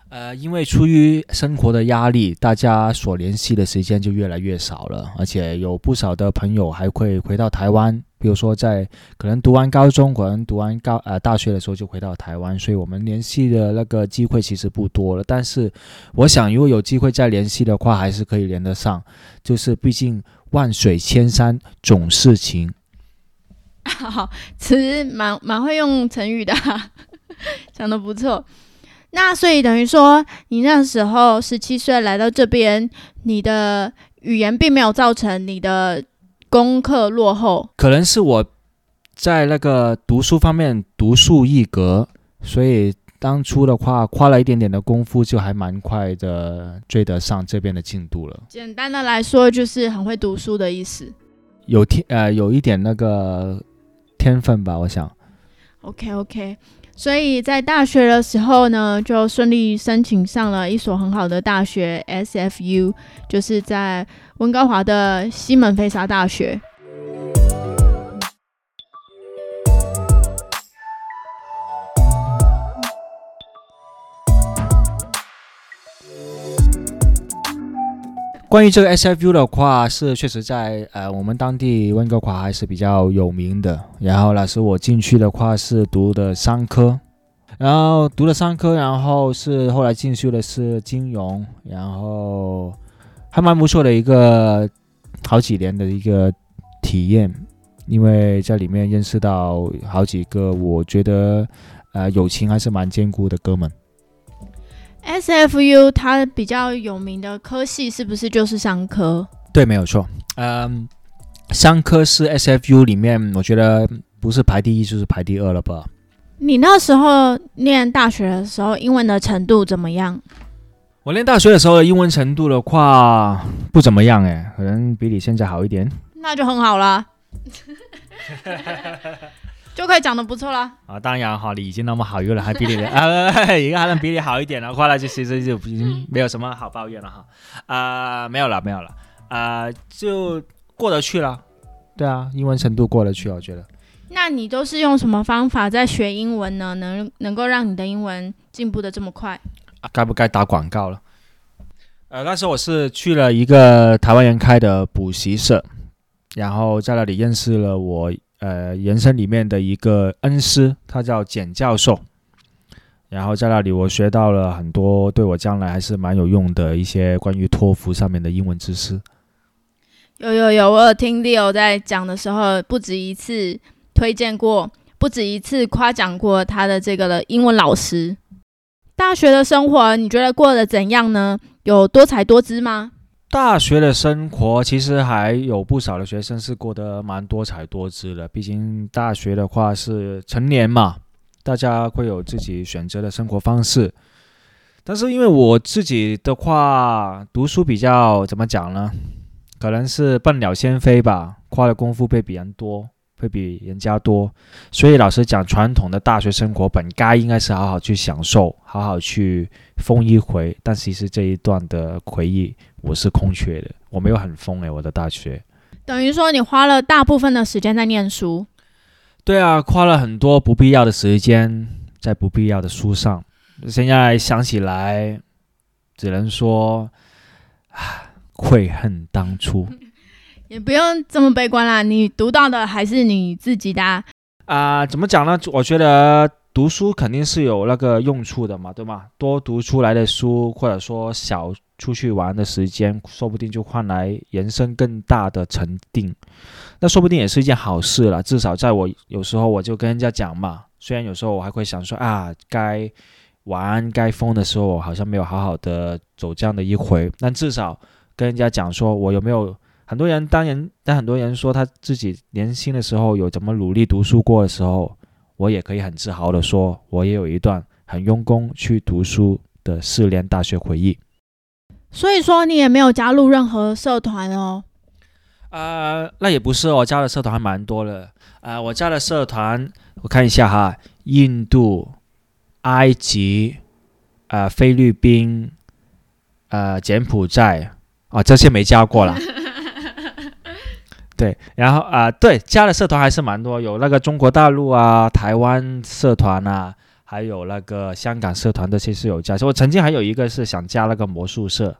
[SPEAKER 2] 呃，因为出于生活的压力，大家所联系的时间就越来越少了，而且有不少的朋友还会回到台湾，比如说在可能读完高中，可能读完高呃大学的时候就回到台湾，所以我们联系的那个机会其实不多了。但是，我想如果有机会再联系的话，还是可以连得上，就是毕竟万水千山总是情。
[SPEAKER 1] 好，其实蛮蛮会用成语的，讲的不错。那所以等于说，你那时候十七岁来到这边，你的语言并没有造成你的功课落后。
[SPEAKER 2] 可能是我在那个读书方面独树一格，所以当初的话花了一点点的功夫，就还蛮快的追得上这边的进度了。
[SPEAKER 1] 简单的来说，就是很会读书的意思。
[SPEAKER 2] 有天呃，有一点那个天分吧，我想。
[SPEAKER 1] OK OK。所以在大学的时候呢，就顺利申请上了一所很好的大学 SFU，就是在温哥华的西门菲沙大学。
[SPEAKER 2] 关于这个 SFU 的话，是确实在呃我们当地温哥华还是比较有名的。然后老师我进去的话是读的商科，然后读了商科，然后是后来进修的是金融，然后还蛮不错的一个好几年的一个体验，因为在里面认识到好几个我觉得呃友情还是蛮坚固的哥们。
[SPEAKER 1] SFU 它比较有名的科系是不是就是商科？
[SPEAKER 2] 对，没有错。嗯，商科是 SFU 里面，我觉得不是排第一就是排第二了吧？
[SPEAKER 1] 你那时候念大学的时候，英文的程度怎么样？
[SPEAKER 2] 我念大学的时候的英文程度的话不怎么样哎，可能比你现在好一点。
[SPEAKER 1] 那就很好了，就可以讲的不错了。
[SPEAKER 2] 啊，当然哈，你已经那么好，有人还比你 啊，一个还能比你好一点的话，那就其实就已经没有什么好抱怨了哈。啊，没有了，没有了，啊，就过得去了。对啊，英文程度过得去，我觉得。
[SPEAKER 1] 那你都是用什么方法在学英文呢？能能够让你的英文进步的这么快？
[SPEAKER 2] 啊，该不该打广告了？呃，那时候我是去了一个台湾人开的补习社，然后在那里认识了我。呃，人生里面的一个恩师，他叫简教授。然后在那里，我学到了很多对我将来还是蛮有用的一些关于托福上面的英文知识。
[SPEAKER 1] 有有有，我有听 Leo 在讲的时候，不止一次推荐过，不止一次夸奖过他的这个的英文老师。大学的生活，你觉得过得怎样呢？有多才多姿吗？
[SPEAKER 2] 大学的生活其实还有不少的学生是过得蛮多彩多姿的。毕竟大学的话是成年嘛，大家会有自己选择的生活方式。但是因为我自己的话，读书比较怎么讲呢？可能是笨鸟先飞吧，花的功夫被别人多，会比人家多。所以老实讲，传统的大学生活本该应该是好好去享受，好好去疯一回。但其实这一段的回忆。我是空缺的，我没有很疯诶，我的大学
[SPEAKER 1] 等于说你花了大部分的时间在念书。
[SPEAKER 2] 对啊，花了很多不必要的时间在不必要的书上。现在想起来，只能说啊，悔恨当初。
[SPEAKER 1] 也不用这么悲观啦，你读到的还是你自己的
[SPEAKER 2] 啊。怎么讲呢？我觉得读书肯定是有那个用处的嘛，对吗？多读出来的书，或者说小。出去玩的时间，说不定就换来人生更大的沉淀，那说不定也是一件好事了。至少在我有时候我就跟人家讲嘛，虽然有时候我还会想说啊，该玩该疯的时候，我好像没有好好的走这样的一回。但至少跟人家讲说，我有没有很多人当然，但很多人说他自己年轻的时候有怎么努力读书过的时候，我也可以很自豪的说，我也有一段很用功去读书的四年大学回忆。
[SPEAKER 1] 所以说你也没有加入任何社团哦？
[SPEAKER 2] 呃，那也不是，我加的社团还蛮多的。呃，我加的社团我看一下哈，印度、埃及、呃菲律宾、呃柬埔寨啊，这些没加过了。对，然后啊，对，加的社团还是蛮多，有那个中国大陆啊、台湾社团啊。还有那个香港社团这些是有加，我曾经还有一个是想加那个魔术社，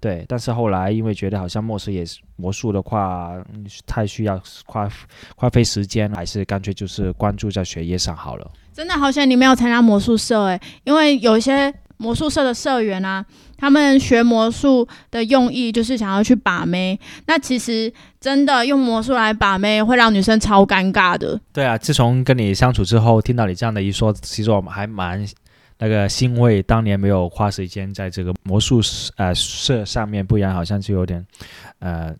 [SPEAKER 2] 对，但是后来因为觉得好像墨师也是魔术的话太需要花花费时间，还是干脆就是关注在学业上好了。
[SPEAKER 1] 真的好想你没有参加魔术社诶，因为有些。魔术社的社员啊，他们学魔术的用意就是想要去把妹。那其实真的用魔术来把妹，会让女生超尴尬的。
[SPEAKER 2] 对啊，自从跟你相处之后，听到你这样的一说，其实我们还蛮那个欣慰，当年没有花时间在这个魔术呃社上面，不然好像就有点呃。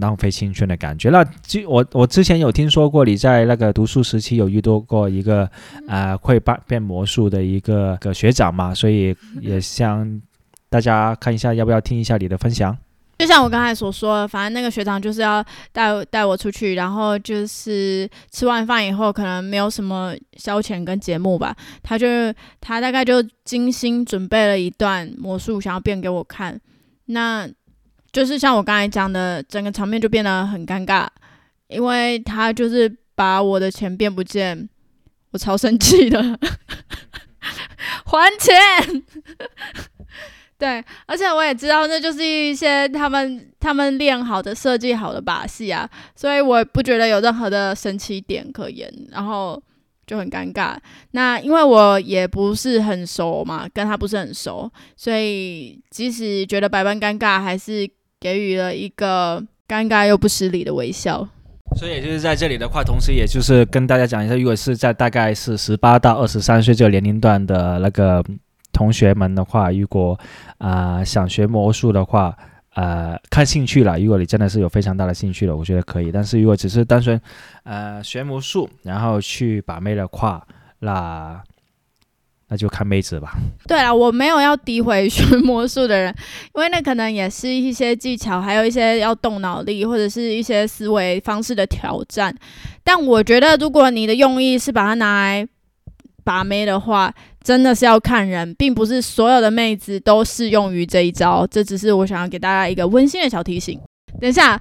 [SPEAKER 2] 浪费青春的感觉。那就我我之前有听说过你在那个读书时期有遇到过一个呃会变变魔术的一个个学长嘛，所以也向大家看一下，要不要听一下你的分享？
[SPEAKER 1] 就像我刚才所说的，反正那个学长就是要带带我出去，然后就是吃完饭以后，可能没有什么消遣跟节目吧，他就他大概就精心准备了一段魔术，想要变给我看。那就是像我刚才讲的，整个场面就变得很尴尬，因为他就是把我的钱变不见，我超生气的，还钱。对，而且我也知道那就是一些他们他们练好的、设计好的把戏啊，所以我不觉得有任何的神奇点可言，然后就很尴尬。那因为我也不是很熟嘛，跟他不是很熟，所以即使觉得百般尴尬，还是。给予了一个尴尬又不失礼的微笑，
[SPEAKER 2] 所以也就是在这里的话，同时也就是跟大家讲一下，如果是在大概是十八到二十三岁这个年龄段的那个同学们的话，如果啊、想学魔术的话，呃，看兴趣了。如果你真的是有非常大的兴趣了，我觉得可以。但是如果只是单纯呃学魔术，然后去把妹的话，那那就看妹子吧。
[SPEAKER 1] 对了，我没有要诋毁学魔术的人，因为那可能也是一些技巧，还有一些要动脑力或者是一些思维方式的挑战。但我觉得，如果你的用意是把它拿来把妹的话，真的是要看人，并不是所有的妹子都适用于这一招。这只是我想要给大家一个温馨的小提醒。等一下，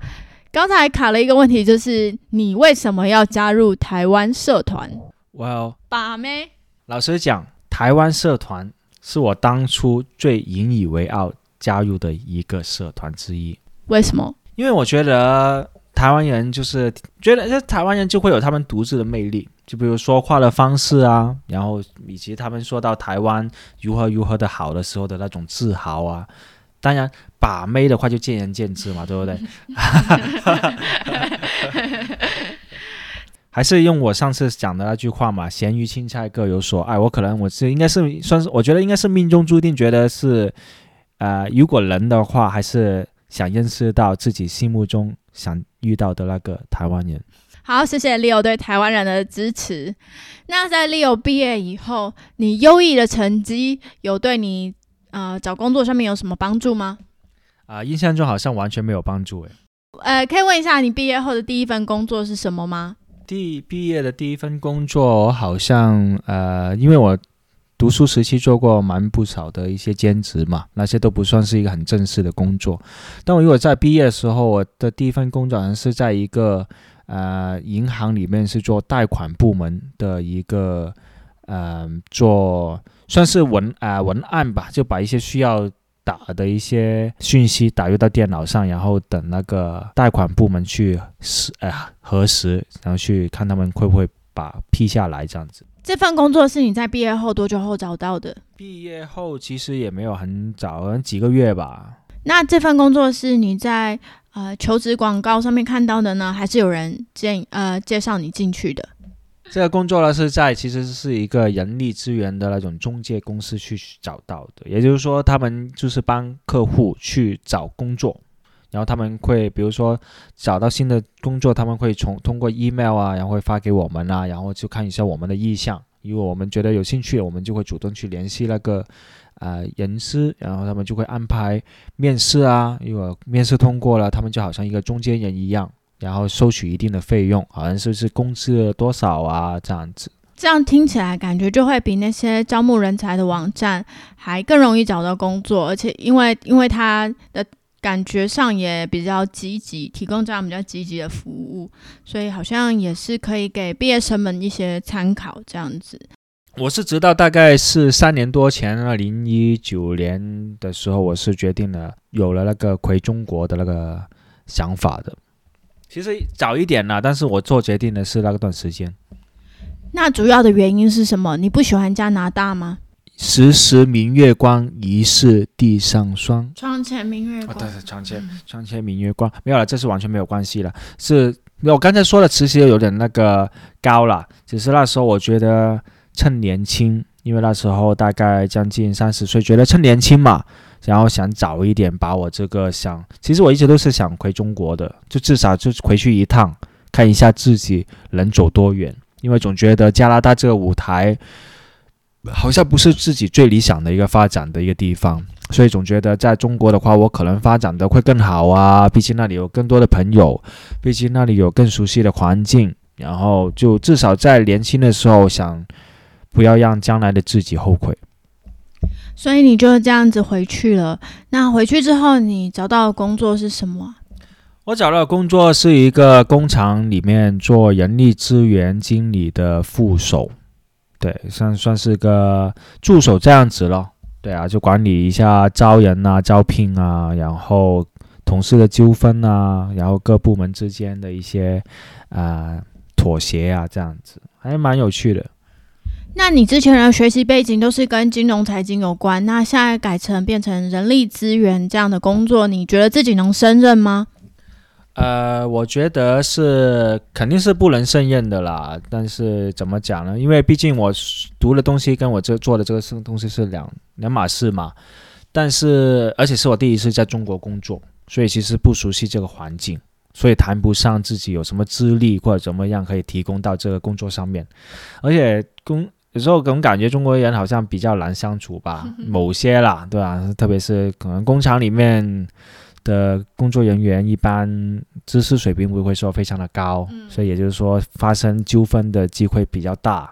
[SPEAKER 1] 刚才卡了一个问题，就是你为什么要加入台湾社团
[SPEAKER 2] Well，
[SPEAKER 1] 把妹？
[SPEAKER 2] 老实讲，台湾社团是我当初最引以为傲加入的一个社团之一。
[SPEAKER 1] 为什么？
[SPEAKER 2] 因为我觉得台湾人就是觉得，这台湾人就会有他们独自的魅力，就比如说话的方式啊，然后以及他们说到台湾如何如何的好的时候的那种自豪啊。当然，把妹的话就见仁见智嘛，对不对？还是用我上次讲的那句话嘛，“咸鱼青菜各有所爱”。我可能我是应该是算是，我觉得应该是命中注定，觉得是，呃，如果能的话，还是想认识到自己心目中想遇到的那个台湾人。
[SPEAKER 1] 好，谢谢 Leo 对台湾人的支持。那在 Leo 毕业以后，你优异的成绩有对你呃找工作上面有什么帮助吗？
[SPEAKER 2] 啊、印象中好像完全没有帮助诶。
[SPEAKER 1] 呃，可以问一下你毕业后的第一份工作是什么吗？
[SPEAKER 2] 第毕业的第一份工作，我好像呃，因为我读书时期做过蛮不少的一些兼职嘛，那些都不算是一个很正式的工作。但我如果在毕业的时候，我的第一份工作好像是在一个呃银行里面是做贷款部门的一个呃做算是文啊、文案吧，就把一些需要打的一些讯息打入到电脑上，然后等那个贷款部门去核实，然后去看他们会不会把批下来这样子。
[SPEAKER 1] 这份工作是你在毕业后多久后找到的？
[SPEAKER 2] 毕业后其实也没有很早，几个月吧。
[SPEAKER 1] 那这份工作是你在呃求职广告上面看到的呢，还是有人建呃介绍你进去的？
[SPEAKER 2] 这个工作呢是在其实是一个人力资源的那种中介公司去找到的，也就是说他们就是帮客户去找工作，然后他们会比如说找到新的工作，他们会从通过 email 啊，然后会发给我们啊，然后就看一下我们的意向，如果我们觉得有兴趣，我们就会主动去联系那个呃人事，然后他们就会安排面试啊，如果面试通过了，他们就好像一个中间人一样。然后收取一定的费用，好像是是工资多少啊这样子。
[SPEAKER 1] 这样听起来感觉就会比那些招募人才的网站还更容易找到工作，而且因为因为它的感觉上也比较积极，提供这样比较积极的服务，所以好像也是可以给毕业生们一些参考这样子。
[SPEAKER 2] 我是直到大概是三年多前，二零一九年的时候，我是决定了有了那个回中国的那个想法的。其实早一点了，但是我做决定的是那段时间。
[SPEAKER 1] 那主要的原因是什么？你不喜欢加拿大吗？
[SPEAKER 2] 时时明月光，疑是地上霜。
[SPEAKER 1] 窗前明月光。
[SPEAKER 2] 哦，对对，窗前窗前明月光，没有了，这是完全没有关系了。是我刚才说的词其实有点那个高了，只是那时候我觉得趁年轻，因为那时候大概将近三十岁，觉得趁年轻嘛。然后想早一点把我这个想，其实我一直都是想回中国的，就至少就回去一趟，看一下自己能走多远。因为总觉得加拿大这个舞台好像不是自己最理想的一个发展的一个地方，所以总觉得在中国的话，我可能发展的会更好啊。毕竟那里有更多的朋友，毕竟那里有更熟悉的环境，然后就至少在年轻的时候想，不要让将来的自己后悔。
[SPEAKER 1] 所以你就这样子回去了。那回去之后，你找到的工作是什么？
[SPEAKER 2] 我找到的工作是一个工厂里面做人力资源经理的副手，对，算算是个助手这样子咯。对啊，就管理一下招人啊、招聘啊，然后同事的纠纷啊，然后各部门之间的一些啊、妥协啊，这样子还蛮有趣的。
[SPEAKER 1] 那你之前的学习背景都是跟金融财经有关，那现在改成变成人力资源这样的工作，你觉得自己能胜任吗？
[SPEAKER 2] 呃，我觉得是肯定是不能胜任的啦。但是怎么讲呢？因为毕竟我读的东西跟我这做的这个东西是两两码事嘛。但是而且是我第一次在中国工作，所以其实不熟悉这个环境，所以谈不上自己有什么资历或者怎么样可以提供到这个工作上面。而且工有时候总感觉中国人好像比较难相处吧，某些啦，对吧？特别是可能工厂里面。的工作人员一般知识水平不会说非常的高，所以也就是说发生纠纷的机会比较大。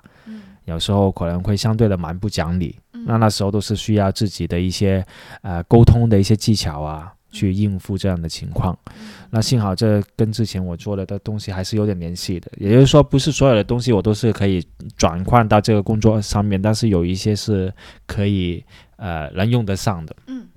[SPEAKER 2] 有时候可能会相对的蛮不讲理。那那时候都是需要自己的一些呃沟通的一些技巧啊，去应付这样的情况。那幸好这跟之前我做的的东西还是有点联系的。也就是说，不是所有的东西我都是可以转换到这个工作上面，但是有一些是可以呃能用得上的。嗯。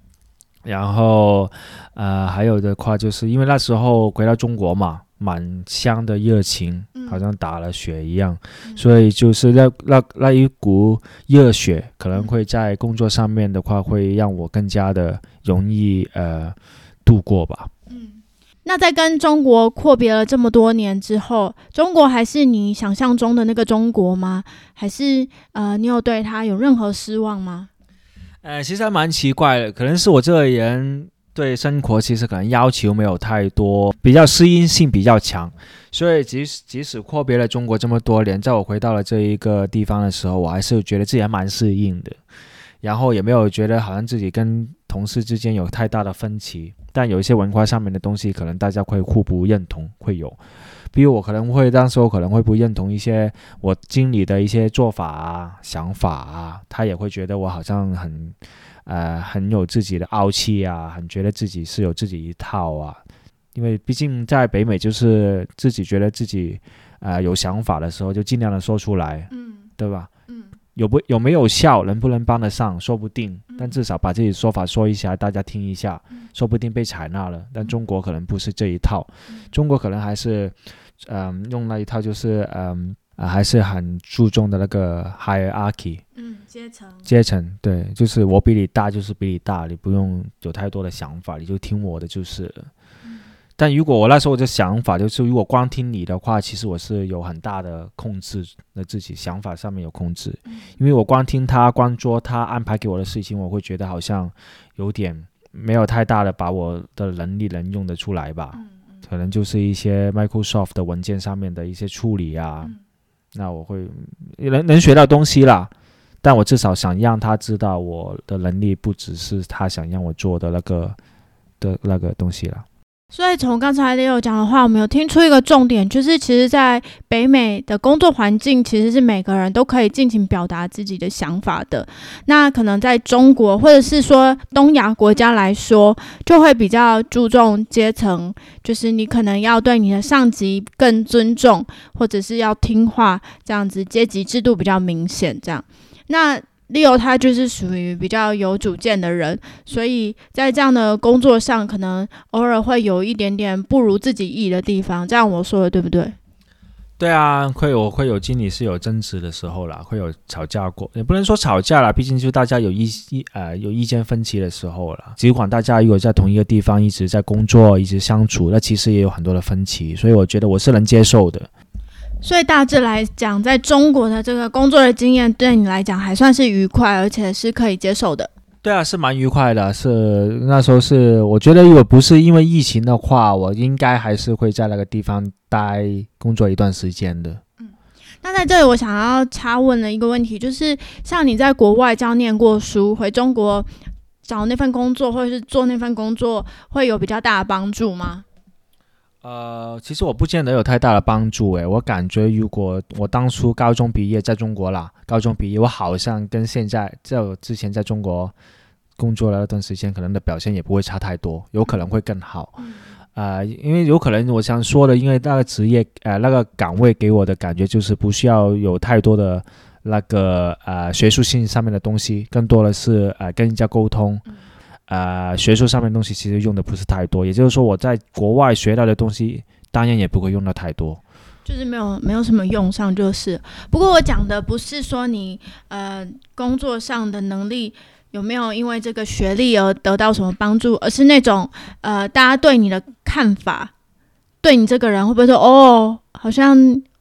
[SPEAKER 2] 然后，呃，还有的话，就是因为那时候回到中国嘛，满腔的热情，好像打了血一样，所以就是那那那一股热血，可能会在工作上面的话，会让我更加的容易呃度过吧。
[SPEAKER 1] 嗯，那在跟中国阔别了这么多年之后，中国还是你想象中的那个中国吗？还是呃，你有对他有任何失望吗？
[SPEAKER 2] 呃，其实还蛮奇怪的，可能是我这个人对生活其实可能要求没有太多，比较适应性比较强，所以即使即使阔别了中国这么多年，在我回到了这一个地方的时候，我还是觉得自己还蛮适应的，然后也没有觉得好像自己跟同事之间有太大的分歧，但有一些文化上面的东西，可能大家会互不认同，会有。比如我可能会当时我可能会不认同一些我经理的一些做法啊、想法啊，他也会觉得我好像很，呃，很有自己的傲气啊，很觉得自己是有自己一套啊。因为毕竟在北美，就是自己觉得自己，呃，有想法的时候就尽量的说出来，嗯，对吧？嗯，有不有没有效，能不能帮得上，说不定，但至少把自己说法说一下，大家听一下，说不定被采纳了。但中国可能不是这一套，中国可能还是。嗯，用那一套就是嗯啊，还是很注重的那个 hierarchy，
[SPEAKER 1] 嗯，阶层，
[SPEAKER 2] 阶层，对，就是我比你大就是比你大，你不用有太多的想法，你就听我的就是了。但如果我那时候我的想法就是，如果光听你的话，其实我是有很大的控制的，自己想法上面有控制，因为我光听他，光做他安排给我的事情，我会觉得好像有点没有太大的把我的能力能用得出来吧。可能就是一些 Microsoft 的文件上面的一些处理啊，那我会能能学到东西啦，但我至少想让他知道我的能力不只是他想让我做的那个的那个东西了。
[SPEAKER 1] 所以从刚才 Leo 讲的话，我们有听出一个重点，就是其实，在北美的工作环境，其实是每个人都可以尽情表达自己的想法的。那可能在中国，或者是说东亚国家来说，就会比较注重阶层，就是你可能要对你的上级更尊重，或者是要听话，这样子阶级制度比较明显。这样，那。Leo 他就是属于比较有主见的人，所以在这样的工作上，可能偶尔会有一点点不如自己意的地方。这样我说的对不对？
[SPEAKER 2] 对啊，会有会有经理是有争执的时候啦，会有吵架过，也不能说吵架啦，毕竟就大家有意意呃有意见分歧的时候了。尽管大家如果在同一个地方一直在工作，一直相处，那其实也有很多的分歧，所以我觉得我是能接受的。
[SPEAKER 1] 所以大致来讲，在中国的这个工作的经验对你来讲还算是愉快，而且是可以接受的。
[SPEAKER 2] 对啊，是蛮愉快的。是那时候是，我觉得如果不是因为疫情的话，我应该还是会在那个地方待工作一段时间的。
[SPEAKER 1] 嗯，那在这里我想要插问的一个问题，就是像你在国外这样念过书，回中国找那份工作或者是做那份工作，会有比较大的帮助吗？
[SPEAKER 2] 呃，其实我不见得有太大的帮助诶，我感觉如果我当初高中毕业在中国啦，高中毕业我好像跟现在在我之前在中国工作了那段时间，可能的表现也不会差太多，有可能会更好。呃，因为有可能我想说的，因为那个职业呃那个岗位给我的感觉就是不需要有太多的那个呃学术性上面的东西，更多的是呃跟人家沟通。呃，学术上面东西其实用的不是太多，也就是说我在国外学到的东西，当然也不会用到太多，
[SPEAKER 1] 就是没有没有什么用上就是。不过我讲的不是说你呃工作上的能力有没有因为这个学历而得到什么帮助，而是那种呃大家对你的看法对你这个人会不会说哦，好像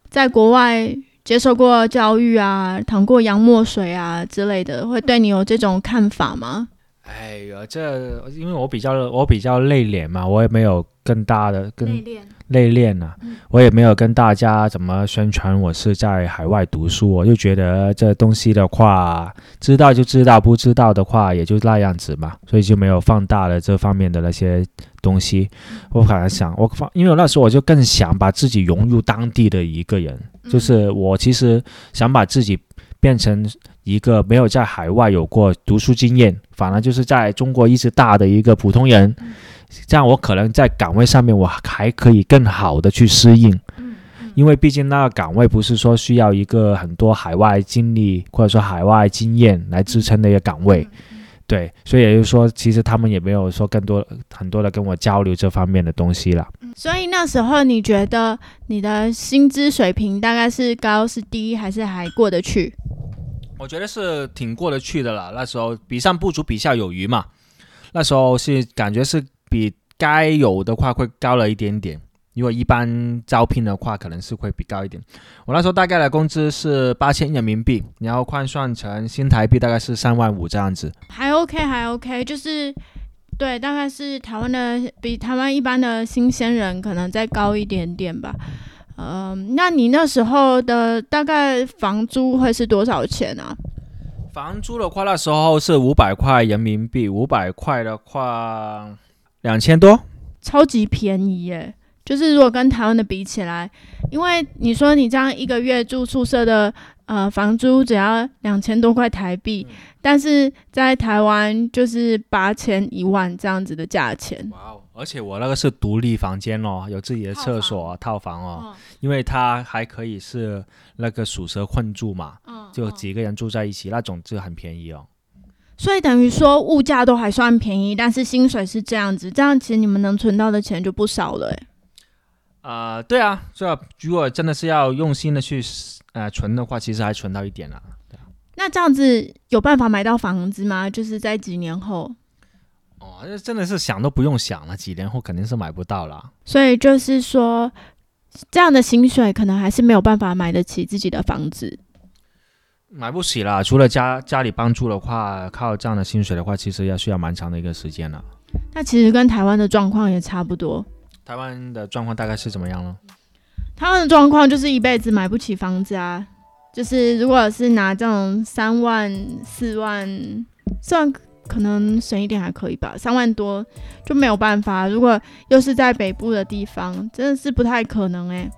[SPEAKER 1] 在国外接受过教育啊，淌过洋墨水啊之类的，会对你有这种看法吗？
[SPEAKER 2] 哎呀，这因为我比较我比较内敛嘛，我也没有更大的跟
[SPEAKER 1] 敛。
[SPEAKER 2] 内敛啊，我也没有跟大家怎么宣传我是在海外读书，我就觉得这东西的话，知道就知道，不知道的话也就那样子嘛，所以就没有放大了这方面的那些东西。我反而想，我放，因为那时候我就更想把自己融入当地的一个人，就是我其实想把自己变成一个没有在海外有过读书经验，反而就是在中国一直大的一个普通人。这样我可能在岗位上面我还可以更好的去适应，因为毕竟那个岗位不是说需要一个很多海外经历或者说海外经验来支撑的一个岗位，对，所以也就是说，其实他们也没有说更多很多的跟我交流这方面的东西了。
[SPEAKER 1] 所以那时候你觉得你的薪资水平大概是高是低还是还过得去？
[SPEAKER 2] 我觉得是挺过得去的了。那时候比上不足，比下有余嘛。那时候是感觉是。比该有的话会高了一点点，如果一般招聘的话，可能是会比高一点。我那时候大概的工资是八千人民币，然后换算成新台币大概是三万五这样子，
[SPEAKER 1] 还 OK，还 OK，就是对，大概是台湾的比台湾一般的新鲜人可能再高一点点吧。嗯，那你那时候的大概房租会是多少钱啊？
[SPEAKER 2] 房租的话，那时候是五百块人民币，五百块的话。两千多，
[SPEAKER 1] 超级便宜耶！就是如果跟台湾的比起来，因为你说你这样一个月住宿舍的呃房租只要两千多块台币，但是在台湾就是八千一万这样子的价钱。哇
[SPEAKER 2] 哦！而且我那个是独立房间哦，有自己的厕所套房哦，因为它还可以是那个鼠蛇混住嘛，就几个人住在一起那种就很便宜哦。
[SPEAKER 1] 所以等于说物价都还算便宜，但是薪水是这样子，这样其实你们能存到的钱就不少了，哎。
[SPEAKER 2] 啊，对啊，这如果真的是要用心的去呃存的话，其实还存到一点了。
[SPEAKER 1] 那这样子有办法买到房子吗？就是在几年后？
[SPEAKER 2] 哦，这真的是想都不用想了，几年后肯定是买不到了。
[SPEAKER 1] 所以就是说，这样的薪水可能还是没有办法买得起自己的房子。
[SPEAKER 2] 买不起了，除了家家里帮助的话，靠这样的薪水的话，其实要需要蛮长的一个时间了。
[SPEAKER 1] 那其实跟台湾的状况也差不多。
[SPEAKER 2] 台湾的状况大概是怎么样呢？
[SPEAKER 1] 台湾的状况就是一辈子买不起房子啊，就是如果是拿这种三万、四万，算可能省一点还可以吧，三万多就没有办法。如果又是在北部的地方，真的是不太可能哎。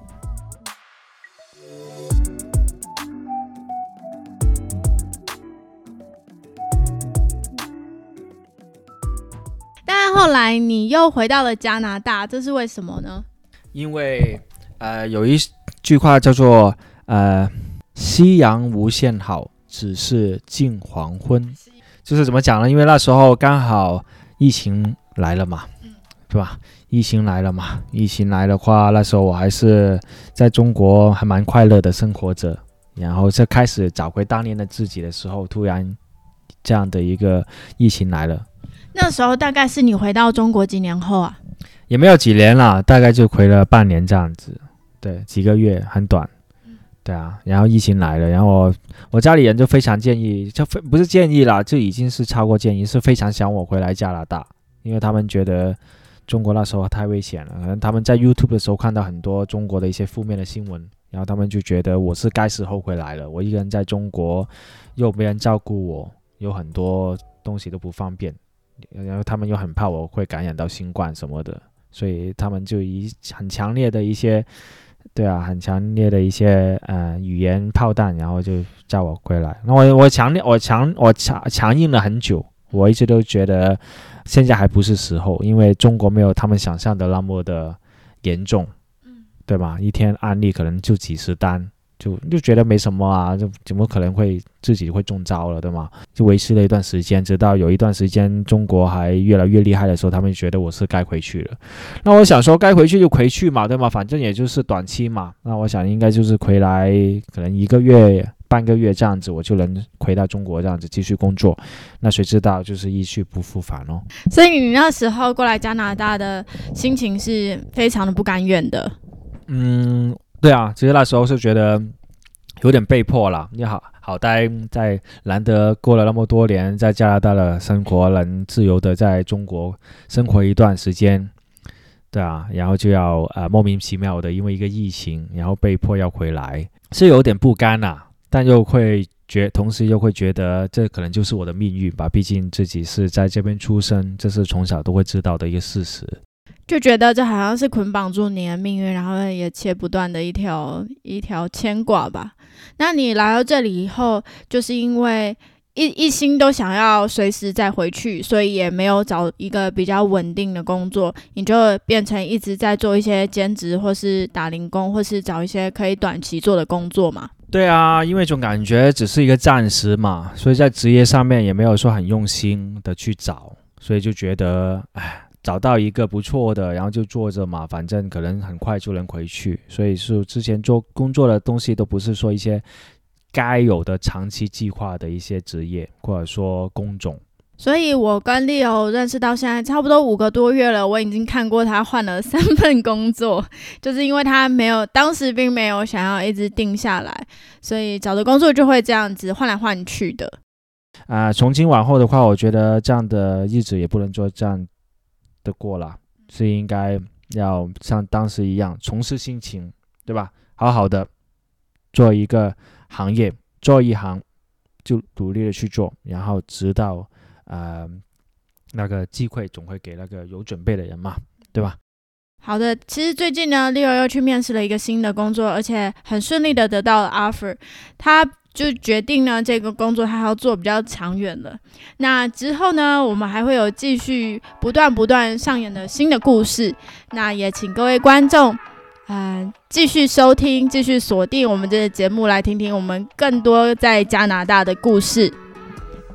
[SPEAKER 1] 后来你又回到了加拿大，这是为什么呢？
[SPEAKER 2] 因为呃，有一句话叫做呃，“夕阳无限好，只是近黄昏”，就是怎么讲呢？因为那时候刚好疫情来了嘛，是吧？疫情来了嘛，疫情来的话，那时候我还是在中国还蛮快乐的生活着，然后这开始找回当年的自己的时候，突然这样的一个疫情来了。
[SPEAKER 1] 那时候大概是你回到中国几年后啊？
[SPEAKER 2] 也没有几年了，大概就回了半年这样子，对，几个月很短，对啊。然后疫情来了，然后我我家里人就非常建议，就非不是建议啦，就已经是超过建议，是非常想我回来加拿大，因为他们觉得中国那时候太危险了，可能他们在 YouTube 的时候看到很多中国的一些负面的新闻，然后他们就觉得我是该时候回来了，我一个人在中国又没人照顾我，有很多东西都不方便。然后他们又很怕我会感染到新冠什么的，所以他们就以很强烈的一些，对啊，很强烈的一些呃语言炮弹，然后就叫我归来。那我我强烈我强我强强硬了很久，我一直都觉得现在还不是时候，因为中国没有他们想象的那么的严重，对吧？一天案例可能就几十单。就就觉得没什么啊，就怎么可能会自己会中招了，对吗？就维持了一段时间，直到有一段时间中国还越来越厉害的时候，他们觉得我是该回去了。那我想说，该回去就回去嘛，对吗？反正也就是短期嘛。那我想应该就是回来，可能一个月。半个月这样子，我就能回到中国这样子继续工作。那谁知道就是一去不复返哦。
[SPEAKER 1] 所以你那时候过来加拿大的心情是非常的不甘愿的。
[SPEAKER 2] 嗯，对啊，其实那时候是觉得有点被迫了。你好好歹在难得过了那么多年在加拿大的生活，能自由的在中国生活一段时间。对啊，然后就要呃莫名其妙的因为一个疫情，然后被迫要回来，是有点不甘呐，但又会觉，同时又会觉得这可能就是我的命运吧，毕竟自己是在这边出生，这是从小都会知道的一个事实，
[SPEAKER 1] 就觉得这好像是捆绑住你的命运，然后也切不断的一条一条牵挂吧。那你来到这里以后，就是因为。一一心都想要随时再回去，所以也没有找一个比较稳定的工作，你就变成一直在做一些兼职，或是打零工，或是找一些可以短期做的工作嘛？
[SPEAKER 2] 对啊，因为总感觉只是一个暂时嘛，所以在职业上面也没有说很用心的去找，所以就觉得，哎，找到一个不错的，然后就做着嘛，反正可能很快就能回去，所以是之前做工作的东西都不是说一些。该有的长期计划的一些职业或者说工种，
[SPEAKER 1] 所以我跟 Leo 认识到现在差不多五个多月了，我已经看过他换了三份工作，就是因为他没有当时并没有想要一直定下来，所以找的工作就会这样子换来换去的。
[SPEAKER 2] 啊，从今往后的话，我觉得这样的日子也不能做这样的过了，是应该要像当时一样重拾心情，对吧？好好的做一个。行业做一行，就努力的去做，然后直到呃那个机会总会给那个有准备的人嘛，对吧？
[SPEAKER 1] 好的，其实最近呢，Leo 又去面试了一个新的工作，而且很顺利的得到了 offer，他就决定呢这个工作他要做比较长远了。那之后呢，我们还会有继续不断不断上演的新的故事，那也请各位观众。嗯，继续收听，继续锁定我们这个节目，来听听我们更多在加拿大的故事。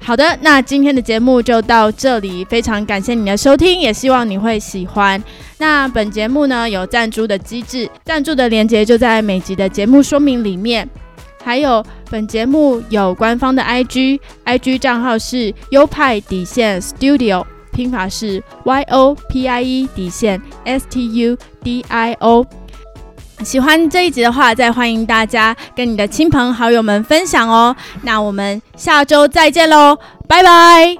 [SPEAKER 1] 好的，那今天的节目就到这里，非常感谢你的收听，也希望你会喜欢。那本节目呢有赞助的机制，赞助的链接就在每集的节目说明里面。还有本节目有官方的 IG，IG 账号是优派底线 Studio，拼法是 Y O P I E 底线 S T U D I O。喜欢这一集的话，再欢迎大家跟你的亲朋好友们分享哦。那我们下周再见喽，拜拜。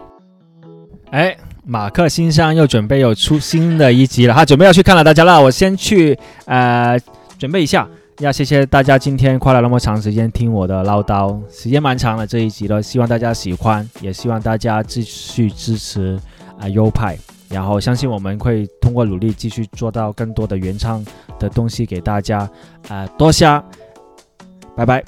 [SPEAKER 2] 哎，马克先生又准备有出新的一集了，他准备要去看了。大家那我先去呃准备一下。呀谢谢大家今天花了那么长时间听我的唠叨，时间蛮长了这一集了，希望大家喜欢，也希望大家继续支持啊优派。然后相信我们会通过努力继续做到更多的原唱的东西给大家，啊，多谢，拜拜。